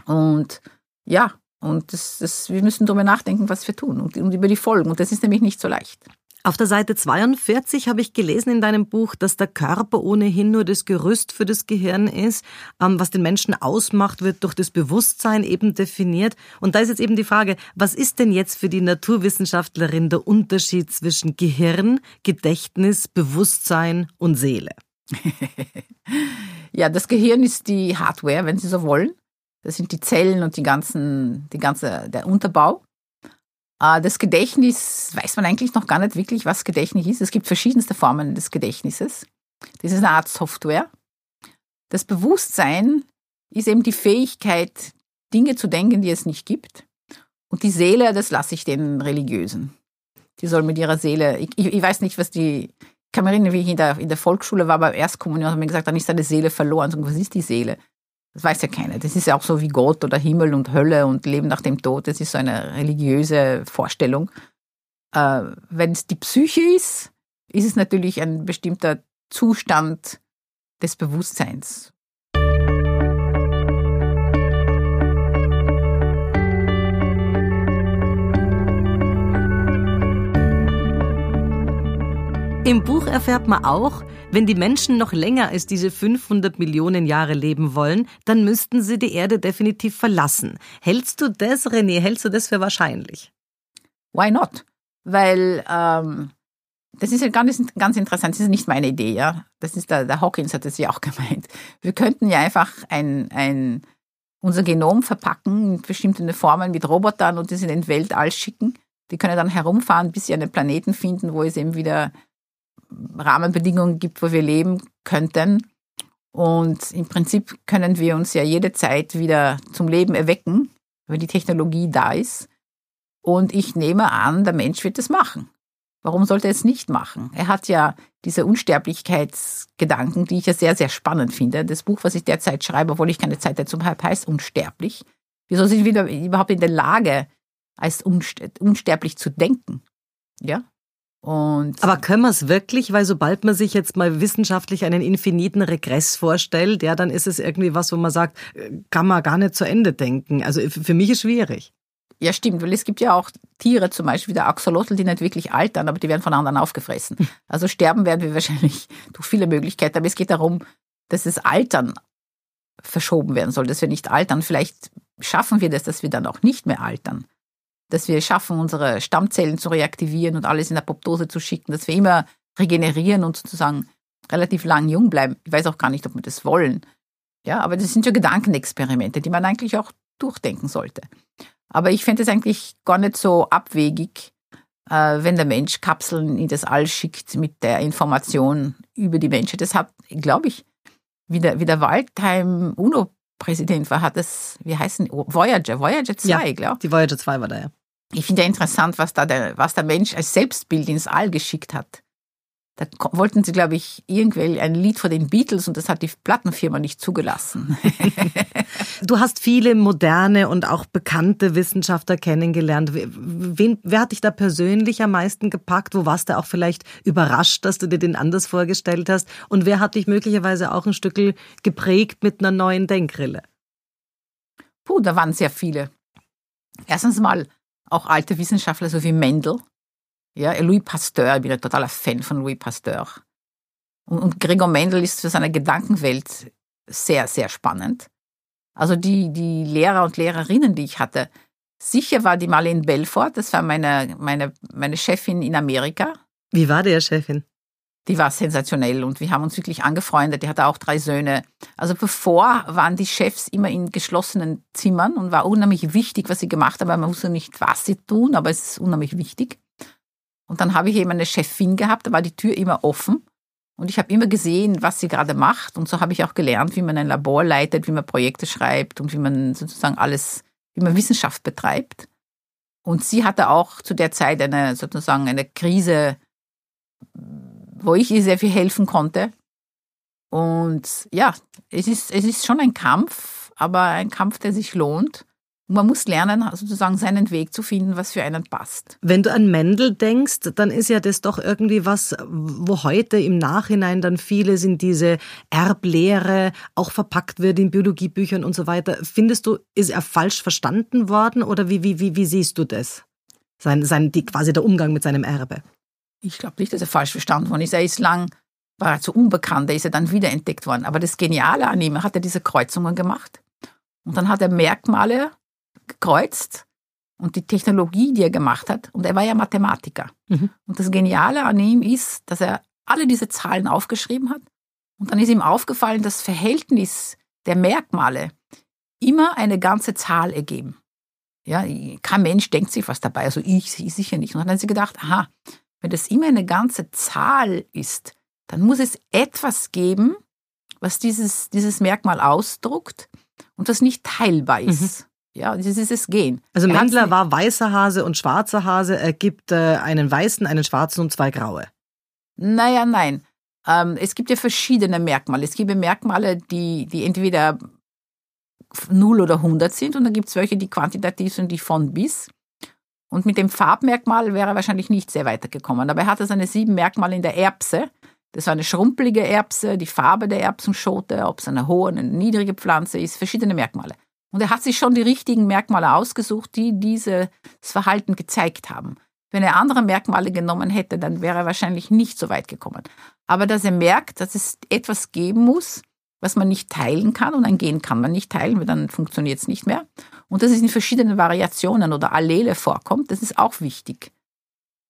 Und ja, und das, das, wir müssen darüber nachdenken, was wir tun und, und über die Folgen. Und das ist nämlich nicht so leicht. Auf der Seite 42 habe ich gelesen in deinem Buch, dass der Körper ohnehin nur das Gerüst für das Gehirn ist. Ähm, was den Menschen ausmacht, wird durch das Bewusstsein eben definiert. Und da ist jetzt eben die Frage, was ist denn jetzt für die Naturwissenschaftlerin der Unterschied zwischen Gehirn, Gedächtnis, Bewusstsein und Seele? ja, das Gehirn ist die Hardware, wenn Sie so wollen. Das sind die Zellen und die ganzen, die ganze, der Unterbau. Äh, das Gedächtnis weiß man eigentlich noch gar nicht wirklich, was Gedächtnis ist. Es gibt verschiedenste Formen des Gedächtnisses. Das ist eine Art Software. Das Bewusstsein ist eben die Fähigkeit, Dinge zu denken, die es nicht gibt. Und die Seele, das lasse ich den Religiösen. Die soll mit ihrer Seele, ich, ich weiß nicht, was die, ich kann mich erinnern, wie ich in der, in der Volksschule war, beim Erstkommunion, haben mir gesagt, dann ist deine Seele verloren. Und was ist die Seele? Das weiß ja keiner. Das ist ja auch so wie Gott oder Himmel und Hölle und Leben nach dem Tod. Das ist so eine religiöse Vorstellung. Äh, Wenn es die Psyche ist, ist es natürlich ein bestimmter Zustand des Bewusstseins. Im Buch erfährt man auch, wenn die Menschen noch länger als diese 500 Millionen Jahre leben wollen, dann müssten sie die Erde definitiv verlassen. Hältst du das, René, hältst du das für wahrscheinlich? Why not? Weil ähm, das ist ja ganz, ganz interessant, das ist nicht meine Idee, ja. Das ist der, der Hawkins hat das ja auch gemeint. Wir könnten ja einfach ein, ein, unser Genom verpacken in bestimmte Formen mit Robotern und das in den Weltall schicken. Die können dann herumfahren, bis sie einen Planeten finden, wo es eben wieder Rahmenbedingungen gibt, wo wir leben könnten. Und im Prinzip können wir uns ja jede Zeit wieder zum Leben erwecken, wenn die Technologie da ist. Und ich nehme an, der Mensch wird es machen. Warum sollte er es nicht machen? Er hat ja diese Unsterblichkeitsgedanken, die ich ja sehr, sehr spannend finde. Das Buch, was ich derzeit schreibe, obwohl ich keine Zeit dazu habe, heißt Unsterblich. Wieso sind wir überhaupt in der Lage, als unsterblich zu denken? Ja? Und Aber können wir es wirklich? Weil sobald man sich jetzt mal wissenschaftlich einen infiniten Regress vorstellt, ja, dann ist es irgendwie was, wo man sagt, kann man gar nicht zu Ende denken. Also für mich ist schwierig. Ja, stimmt, weil es gibt ja auch Tiere, zum Beispiel wie der Axolotl, die nicht wirklich altern, aber die werden von anderen aufgefressen. Also sterben werden wir wahrscheinlich durch viele Möglichkeiten. Aber es geht darum, dass das Altern verschoben werden soll, dass wir nicht altern. Vielleicht schaffen wir das, dass wir dann auch nicht mehr altern dass wir schaffen, unsere Stammzellen zu reaktivieren und alles in Apoptose zu schicken, dass wir immer regenerieren und sozusagen relativ lang jung bleiben. Ich weiß auch gar nicht, ob wir das wollen. Ja, aber das sind ja Gedankenexperimente, die man eigentlich auch durchdenken sollte. Aber ich fände es eigentlich gar nicht so abwegig, äh, wenn der Mensch Kapseln in das All schickt mit der Information über die Menschen. Das hat, glaube ich, wie der, wie der Waldheim UNO Präsident war, hat es, wie heißen, Voyager, Voyager 2, ja, glaube ich. Die Voyager 2 war da, ja. Ich finde ja interessant, was da der, was der Mensch als Selbstbild ins All geschickt hat. Da wollten sie, glaube ich, irgendwann ein Lied von den Beatles und das hat die Plattenfirma nicht zugelassen. du hast viele moderne und auch bekannte Wissenschaftler kennengelernt. Wen, wer hat dich da persönlich am meisten gepackt? Wo warst du auch vielleicht überrascht, dass du dir den anders vorgestellt hast? Und wer hat dich möglicherweise auch ein Stück geprägt mit einer neuen Denkrille? Puh, da waren sehr viele. Erstens mal auch alte Wissenschaftler, so wie Mendel, ja, Louis Pasteur, ich bin ein totaler Fan von Louis Pasteur. Und, und Gregor Mendel ist für seine Gedankenwelt sehr, sehr spannend. Also die, die Lehrer und Lehrerinnen, die ich hatte, sicher war die Marlene Belfort, das war meine, meine, meine Chefin in Amerika. Wie war der Chefin? Die war sensationell und wir haben uns wirklich angefreundet. Die hatte auch drei Söhne. Also bevor waren die Chefs immer in geschlossenen Zimmern und war unheimlich wichtig, was sie gemacht haben. Man wusste nicht, was sie tun, aber es ist unheimlich wichtig. Und dann habe ich eben eine Chefin gehabt, da war die Tür immer offen. Und ich habe immer gesehen, was sie gerade macht. Und so habe ich auch gelernt, wie man ein Labor leitet, wie man Projekte schreibt und wie man sozusagen alles, wie man Wissenschaft betreibt. Und sie hatte auch zu der Zeit eine sozusagen eine Krise, wo ich ihr sehr viel helfen konnte. Und ja, es ist, es ist schon ein Kampf, aber ein Kampf, der sich lohnt. Man muss lernen, sozusagen seinen Weg zu finden, was für einen passt. Wenn du an Mendel denkst, dann ist ja das doch irgendwie was, wo heute im Nachhinein dann vieles in diese Erblehre auch verpackt wird in Biologiebüchern und so weiter. Findest du, ist er falsch verstanden worden oder wie, wie, wie, wie siehst du das? Sein, sein, die, quasi der Umgang mit seinem Erbe. Ich glaube nicht, dass er falsch verstanden worden ist. Er ist lang, war er zu unbekannt, er ist ja dann wiederentdeckt worden. Aber das Geniale an ihm, er hat ja diese Kreuzungen gemacht. Und dann hat er Merkmale gekreuzt und die Technologie, die er gemacht hat, und er war ja Mathematiker. Mhm. Und das Geniale an ihm ist, dass er alle diese Zahlen aufgeschrieben hat und dann ist ihm aufgefallen, das Verhältnis der Merkmale immer eine ganze Zahl ergeben. Ja, kein Mensch denkt sich was dabei, also ich sicher nicht. Und dann hat sie gedacht, aha, wenn das immer eine ganze Zahl ist, dann muss es etwas geben, was dieses, dieses Merkmal ausdruckt und das nicht teilbar ist. Mhm. Ja, das ist es Gehen. Also Mendler war weißer Hase und schwarzer Hase. Er gibt äh, einen weißen, einen schwarzen und zwei graue. Naja, nein. Ähm, es gibt ja verschiedene Merkmale. Es gibt Merkmale, die, die entweder 0 oder 100 sind und dann gibt es welche, die quantitativ sind, die von bis. Und mit dem Farbmerkmal wäre er wahrscheinlich nicht sehr weitergekommen. Aber er hatte seine sieben Merkmale in der Erbse. Das war eine schrumpelige Erbse, die Farbe der Erbsenschote, ob es eine hohe, eine niedrige Pflanze ist, verschiedene Merkmale. Und er hat sich schon die richtigen Merkmale ausgesucht, die dieses Verhalten gezeigt haben. Wenn er andere Merkmale genommen hätte, dann wäre er wahrscheinlich nicht so weit gekommen. Aber dass er merkt, dass es etwas geben muss, was man nicht teilen kann und ein Gen kann man nicht teilen, weil dann funktioniert es nicht mehr. Und dass es in verschiedenen Variationen oder Allele vorkommt, das ist auch wichtig.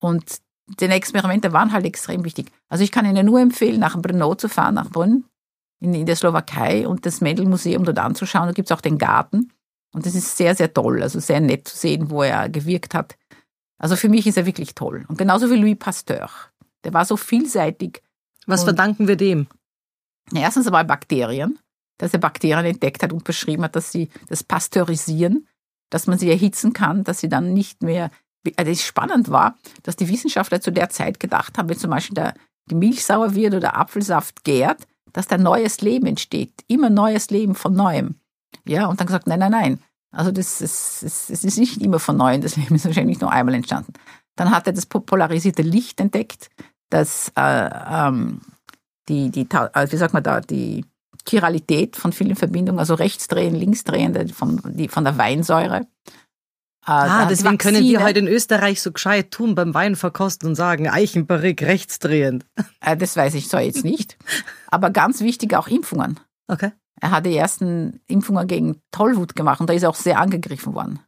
Und die Experimente waren halt extrem wichtig. Also ich kann Ihnen nur empfehlen, nach Brno zu fahren, nach Brünn, in, in der Slowakei und das Mendel-Museum dort anzuschauen. Da gibt es auch den Garten. Und das ist sehr, sehr toll, also sehr nett zu sehen, wo er gewirkt hat. Also für mich ist er wirklich toll. Und genauso wie Louis Pasteur. Der war so vielseitig. Was verdanken wir dem? Erstens einmal Bakterien, dass er Bakterien entdeckt hat und beschrieben hat, dass sie das pasteurisieren, dass man sie erhitzen kann, dass sie dann nicht mehr. Also es spannend war, dass die Wissenschaftler zu der Zeit gedacht haben, wenn zum Beispiel der, die Milch sauer wird oder Apfelsaft gärt, dass da neues Leben entsteht, immer neues Leben von neuem. Ja, und dann gesagt, nein, nein, nein. Also das ist, es ist nicht immer von neuem, das Leben ist wahrscheinlich nur einmal entstanden. Dann hat er das polarisierte Licht entdeckt, das äh, ähm, die, die, äh, wie sagt man da, die Chiralität von vielen Verbindungen, also rechtsdrehen, linksdrehende von, die, von der Weinsäure. Äh, ah, deswegen können wir heute in Österreich so gescheit tun beim Wein verkosten und sagen, Eichenbarrik rechtsdrehend. Äh, das weiß ich so jetzt nicht. Aber ganz wichtig auch Impfungen. Okay. Er hat die ersten Impfungen gegen Tollwut gemacht und da ist er auch sehr angegriffen worden.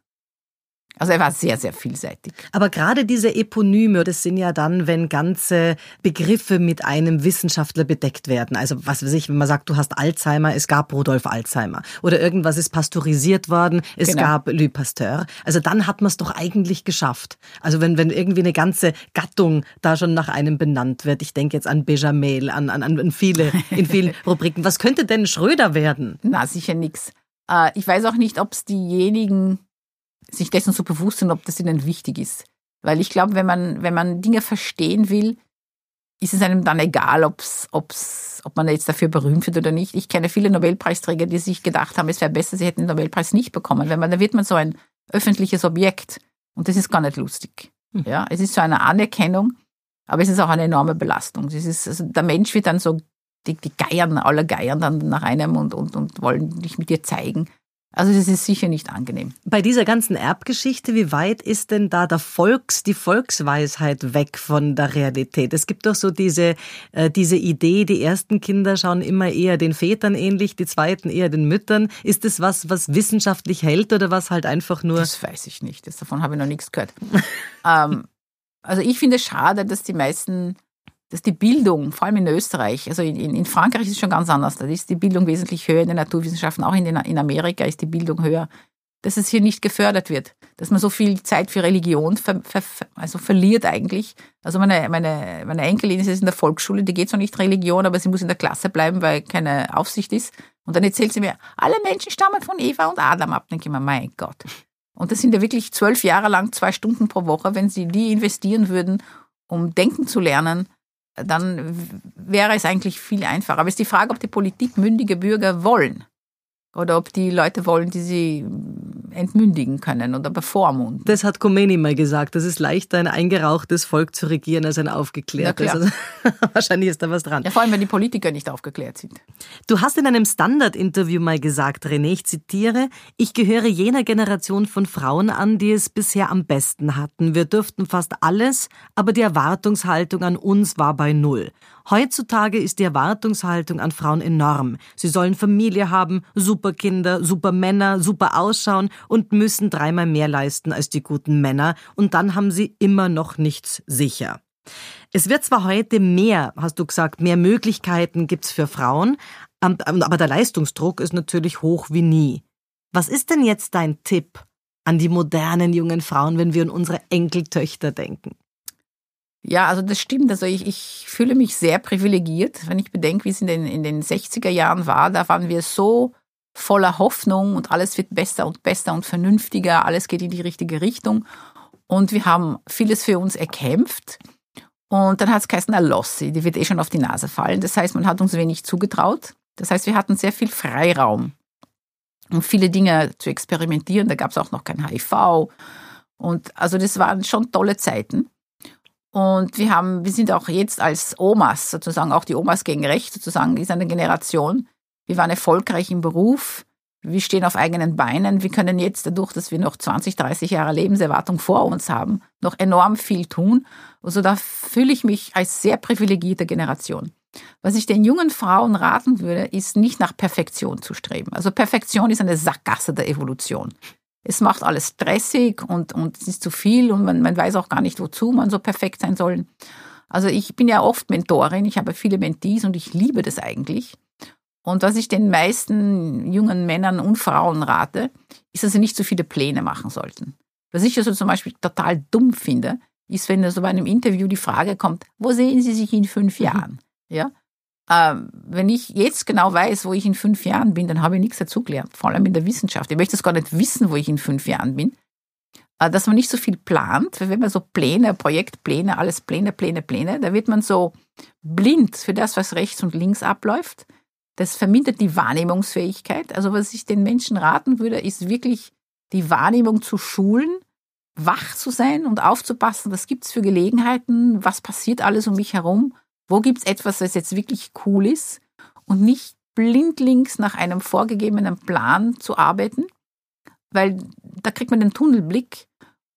Also er war sehr, sehr vielseitig. Aber gerade diese Eponyme, das sind ja dann, wenn ganze Begriffe mit einem Wissenschaftler bedeckt werden. Also was weiß ich, wenn man sagt, du hast Alzheimer, es gab Rudolf Alzheimer. Oder irgendwas ist pasteurisiert worden, es genau. gab Louis Pasteur. Also dann hat man es doch eigentlich geschafft. Also wenn, wenn irgendwie eine ganze Gattung da schon nach einem benannt wird. Ich denke jetzt an Benjamin, an, an, an viele, in vielen Rubriken. Was könnte denn Schröder werden? Na, sicher nix. Äh, ich weiß auch nicht, ob es diejenigen sich dessen so bewusst sind, ob das ihnen wichtig ist. Weil ich glaube, wenn man, wenn man Dinge verstehen will, ist es einem dann egal, ob's, ob's, ob man jetzt dafür berühmt wird oder nicht. Ich kenne viele Nobelpreisträger, die sich gedacht haben, es wäre besser, sie hätten den Nobelpreis nicht bekommen. Wenn man, da wird man so ein öffentliches Objekt und das ist gar nicht lustig. Hm. Ja, es ist so eine Anerkennung, aber es ist auch eine enorme Belastung. Es ist, also der Mensch wird dann so, die, die geiern, alle geiern dann nach einem und, und, und wollen dich mit dir zeigen. Also das ist sicher nicht angenehm. Bei dieser ganzen Erbgeschichte, wie weit ist denn da der Volks, die Volksweisheit weg von der Realität? Es gibt doch so diese, äh, diese Idee, die ersten Kinder schauen immer eher den Vätern ähnlich, die zweiten eher den Müttern. Ist das was, was wissenschaftlich hält oder was halt einfach nur? Das weiß ich nicht. Das, davon habe ich noch nichts gehört. ähm, also ich finde es schade, dass die meisten dass die Bildung, vor allem in Österreich, also in, in, Frankreich ist es schon ganz anders, da ist die Bildung wesentlich höher in den Naturwissenschaften, auch in, den, in Amerika ist die Bildung höher, dass es hier nicht gefördert wird, dass man so viel Zeit für Religion ver, ver, also verliert eigentlich. Also meine, meine, meine Enkelin ist jetzt in der Volksschule, die geht zwar nicht Religion, aber sie muss in der Klasse bleiben, weil keine Aufsicht ist. Und dann erzählt sie mir, alle Menschen stammen von Eva und Adam ab. Dann denke ich mir, mein Gott. Und das sind ja wirklich zwölf Jahre lang zwei Stunden pro Woche, wenn sie die investieren würden, um denken zu lernen, dann wäre es eigentlich viel einfacher. Aber es ist die Frage, ob die Politik mündige Bürger wollen oder ob die Leute wollen, die sie entmündigen können oder bevormunden. Das hat Khomeini mal gesagt. Das ist leichter, ein eingerauchtes Volk zu regieren, als ein aufgeklärtes. Also, wahrscheinlich ist da was dran. Ja, vor allem, wenn die Politiker nicht aufgeklärt sind. Du hast in einem Standard-Interview mal gesagt, René, ich zitiere, ich gehöre jener Generation von Frauen an, die es bisher am besten hatten. Wir dürften fast alles, aber die Erwartungshaltung an uns war bei Null. Heutzutage ist die Erwartungshaltung an Frauen enorm. Sie sollen Familie haben, super Kinder, super Männer, super ausschauen und müssen dreimal mehr leisten als die guten Männer und dann haben sie immer noch nichts sicher. Es wird zwar heute mehr, hast du gesagt, mehr Möglichkeiten gibt's für Frauen, aber der Leistungsdruck ist natürlich hoch wie nie. Was ist denn jetzt dein Tipp an die modernen jungen Frauen, wenn wir an unsere Enkeltöchter denken? Ja, also das stimmt. Also ich, ich fühle mich sehr privilegiert, wenn ich bedenke, wie es in den, in den 60er Jahren war. Da waren wir so voller Hoffnung und alles wird besser und besser und vernünftiger, alles geht in die richtige Richtung. Und wir haben vieles für uns erkämpft. Und dann hat es geheißen, Lossi, die wird eh schon auf die Nase fallen. Das heißt, man hat uns wenig zugetraut. Das heißt, wir hatten sehr viel Freiraum, um viele Dinge zu experimentieren. Da gab es auch noch kein HIV. Und also das waren schon tolle Zeiten. Und wir haben, wir sind auch jetzt als Omas, sozusagen auch die Omas gegen Recht, sozusagen, ist eine Generation. Wir waren erfolgreich im Beruf. Wir stehen auf eigenen Beinen. Wir können jetzt dadurch, dass wir noch 20, 30 Jahre Lebenserwartung vor uns haben, noch enorm viel tun. Also da fühle ich mich als sehr privilegierte Generation. Was ich den jungen Frauen raten würde, ist nicht nach Perfektion zu streben. Also Perfektion ist eine Sackgasse der Evolution es macht alles stressig und, und es ist zu viel und man, man weiß auch gar nicht, wozu man so perfekt sein soll. Also ich bin ja oft Mentorin, ich habe viele Mentees und ich liebe das eigentlich. Und was ich den meisten jungen Männern und Frauen rate, ist, dass sie nicht so viele Pläne machen sollten. Was ich also zum Beispiel total dumm finde, ist, wenn so bei einem Interview die Frage kommt, wo sehen Sie sich in fünf mhm. Jahren? Ja? Ähm, wenn ich jetzt genau weiß, wo ich in fünf Jahren bin, dann habe ich nichts dazugelernt, vor allem in der Wissenschaft. Ich möchte es gar nicht wissen, wo ich in fünf Jahren bin. Äh, dass man nicht so viel plant, weil wenn man so Pläne, Projektpläne, alles Pläne, Pläne, Pläne, da wird man so blind für das, was rechts und links abläuft. Das vermindert die Wahrnehmungsfähigkeit. Also was ich den Menschen raten würde, ist wirklich die Wahrnehmung zu schulen, wach zu sein und aufzupassen, was gibt's für Gelegenheiten, was passiert alles um mich herum wo gibt es etwas, was jetzt wirklich cool ist und nicht blindlings nach einem vorgegebenen Plan zu arbeiten, weil da kriegt man den Tunnelblick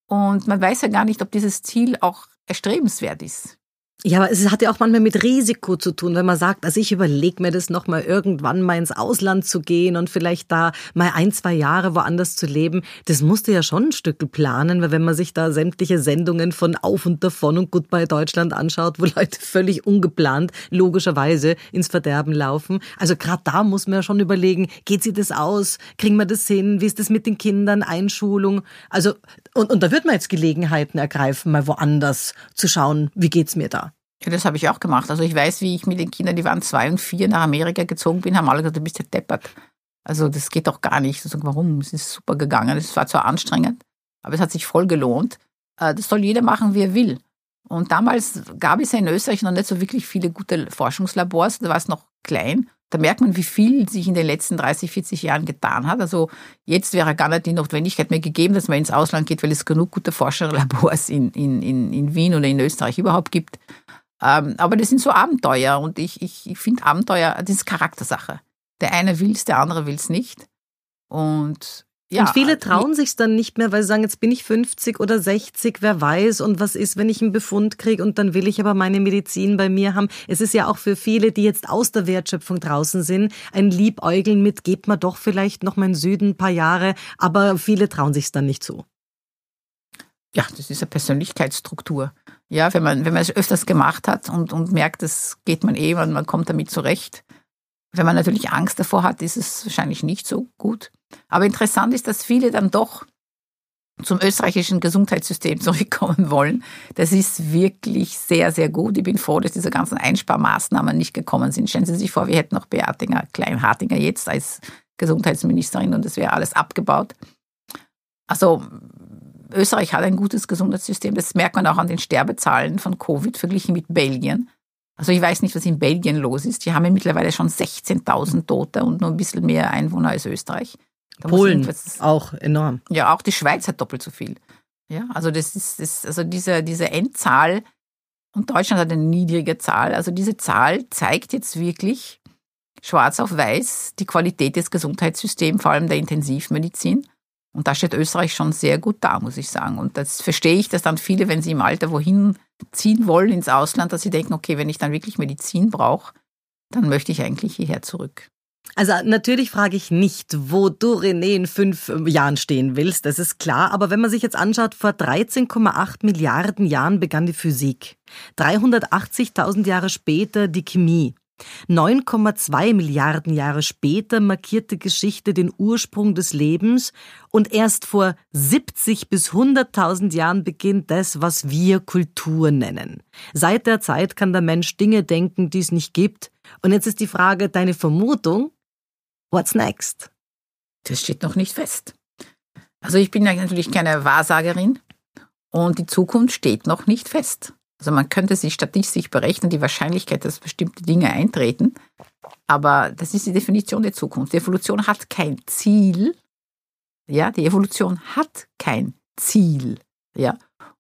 und man weiß ja gar nicht, ob dieses Ziel auch erstrebenswert ist. Ja, aber es hat ja auch manchmal mit Risiko zu tun, wenn man sagt, also ich überlege mir das nochmal irgendwann mal ins Ausland zu gehen und vielleicht da mal ein, zwei Jahre woanders zu leben. Das musste ja schon ein Stück planen, weil wenn man sich da sämtliche Sendungen von Auf und Davon und Goodbye Deutschland anschaut, wo Leute völlig ungeplant, logischerweise ins Verderben laufen. Also gerade da muss man ja schon überlegen, geht sich das aus? Kriegen wir das hin? Wie ist das mit den Kindern? Einschulung? Also, und, und da wird man jetzt Gelegenheiten ergreifen, mal woanders zu schauen, wie geht's mir da? Ja, das habe ich auch gemacht. Also ich weiß, wie ich mit den Kindern, die waren zwei und vier, nach Amerika gezogen bin, haben alle gesagt, du bist ja deppert. Also das geht doch gar nicht. Ich sage, warum? Es ist super gegangen. Es war zwar anstrengend, aber es hat sich voll gelohnt. Äh, das soll jeder machen, wie er will. Und damals gab es ja in Österreich noch nicht so wirklich viele gute Forschungslabors. Da war es noch klein. Da merkt man, wie viel sich in den letzten 30, 40 Jahren getan hat. Also jetzt wäre gar nicht die Notwendigkeit mehr gegeben, dass man ins Ausland geht, weil es genug gute Forscherlabors in, in, in, in Wien oder in Österreich überhaupt gibt. Ähm, aber das sind so Abenteuer und ich, ich, ich finde Abenteuer, das ist Charaktersache. Der eine will es, der andere will es nicht. Und ja, und viele trauen sich dann nicht mehr, weil sie sagen, jetzt bin ich 50 oder 60, wer weiß und was ist, wenn ich einen Befund kriege und dann will ich aber meine Medizin bei mir haben. Es ist ja auch für viele, die jetzt aus der Wertschöpfung draußen sind, ein Liebäugeln mit, gebt mir doch vielleicht noch meinen Süden ein paar Jahre, aber viele trauen sich dann nicht zu. Ja, das ist eine Persönlichkeitsstruktur. Ja, wenn man, wenn man es öfters gemacht hat und, und merkt, das geht man eh und man kommt damit zurecht. Wenn man natürlich Angst davor hat, ist es wahrscheinlich nicht so gut. Aber interessant ist, dass viele dann doch zum österreichischen Gesundheitssystem zurückkommen wollen. Das ist wirklich sehr, sehr gut. Ich bin froh, dass diese ganzen Einsparmaßnahmen nicht gekommen sind. Stellen Sie sich vor, wir hätten noch Beatinger Kleinhartinger jetzt als Gesundheitsministerin und es wäre alles abgebaut. Also Österreich hat ein gutes Gesundheitssystem. Das merkt man auch an den Sterbezahlen von Covid verglichen mit Belgien. Also ich weiß nicht, was in Belgien los ist. Die haben ja mittlerweile schon 16.000 Tote und nur ein bisschen mehr Einwohner als Österreich. Da Polen auch enorm. Ja, auch die Schweiz hat doppelt so viel. Ja, also das ist, das, also diese, diese Endzahl und Deutschland hat eine niedrige Zahl. Also diese Zahl zeigt jetzt wirklich schwarz auf weiß die Qualität des Gesundheitssystems, vor allem der Intensivmedizin. Und da steht Österreich schon sehr gut da, muss ich sagen. Und das verstehe ich, dass dann viele, wenn sie im Alter wohin ziehen wollen ins Ausland, dass sie denken, okay, wenn ich dann wirklich Medizin brauche, dann möchte ich eigentlich hierher zurück. Also natürlich frage ich nicht, wo du René in fünf Jahren stehen willst, das ist klar. Aber wenn man sich jetzt anschaut, vor 13,8 Milliarden Jahren begann die Physik. 380.000 Jahre später die Chemie. 9,2 Milliarden Jahre später markierte Geschichte den Ursprung des Lebens und erst vor 70 bis 100.000 Jahren beginnt das, was wir Kultur nennen. Seit der Zeit kann der Mensch Dinge denken, die es nicht gibt. Und jetzt ist die Frage, deine Vermutung, what's next? Das steht noch nicht fest. Also ich bin ja natürlich keine Wahrsagerin und die Zukunft steht noch nicht fest. Also man könnte sich statistisch berechnen, die Wahrscheinlichkeit, dass bestimmte Dinge eintreten. Aber das ist die Definition der Zukunft. Die Evolution hat kein Ziel. Ja, die Evolution hat kein Ziel. Ja.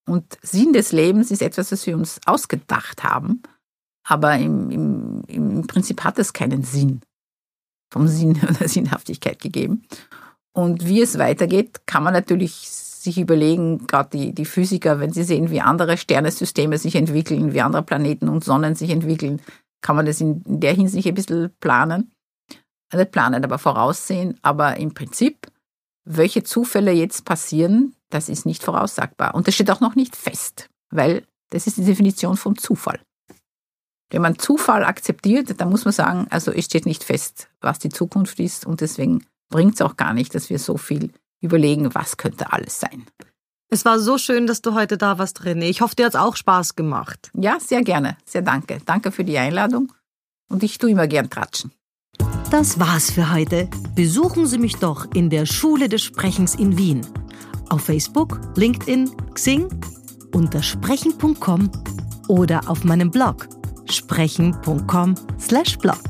Und Sinn des Lebens ist etwas, was wir uns ausgedacht haben. Aber im, im, im Prinzip hat es keinen Sinn. Vom Sinn oder Sinnhaftigkeit gegeben. Und wie es weitergeht, kann man natürlich sich überlegen, gerade die, die Physiker, wenn sie sehen, wie andere Sternesysteme sich entwickeln, wie andere Planeten und Sonnen sich entwickeln, kann man das in, in der Hinsicht ein bisschen planen. Nicht planen, aber voraussehen. Aber im Prinzip, welche Zufälle jetzt passieren, das ist nicht voraussagbar. Und das steht auch noch nicht fest, weil das ist die Definition von Zufall. Wenn man Zufall akzeptiert, dann muss man sagen, also es steht nicht fest, was die Zukunft ist und deswegen bringt es auch gar nicht, dass wir so viel überlegen, was könnte alles sein. Es war so schön, dass du heute da warst, René. Ich hoffe, dir hat es auch Spaß gemacht. Ja, sehr gerne. Sehr danke. Danke für die Einladung. Und ich tue immer gern tratschen. Das war's für heute. Besuchen Sie mich doch in der Schule des Sprechens in Wien. Auf Facebook, LinkedIn, Xing, unter sprechen.com oder auf meinem Blog sprechen.com/blog.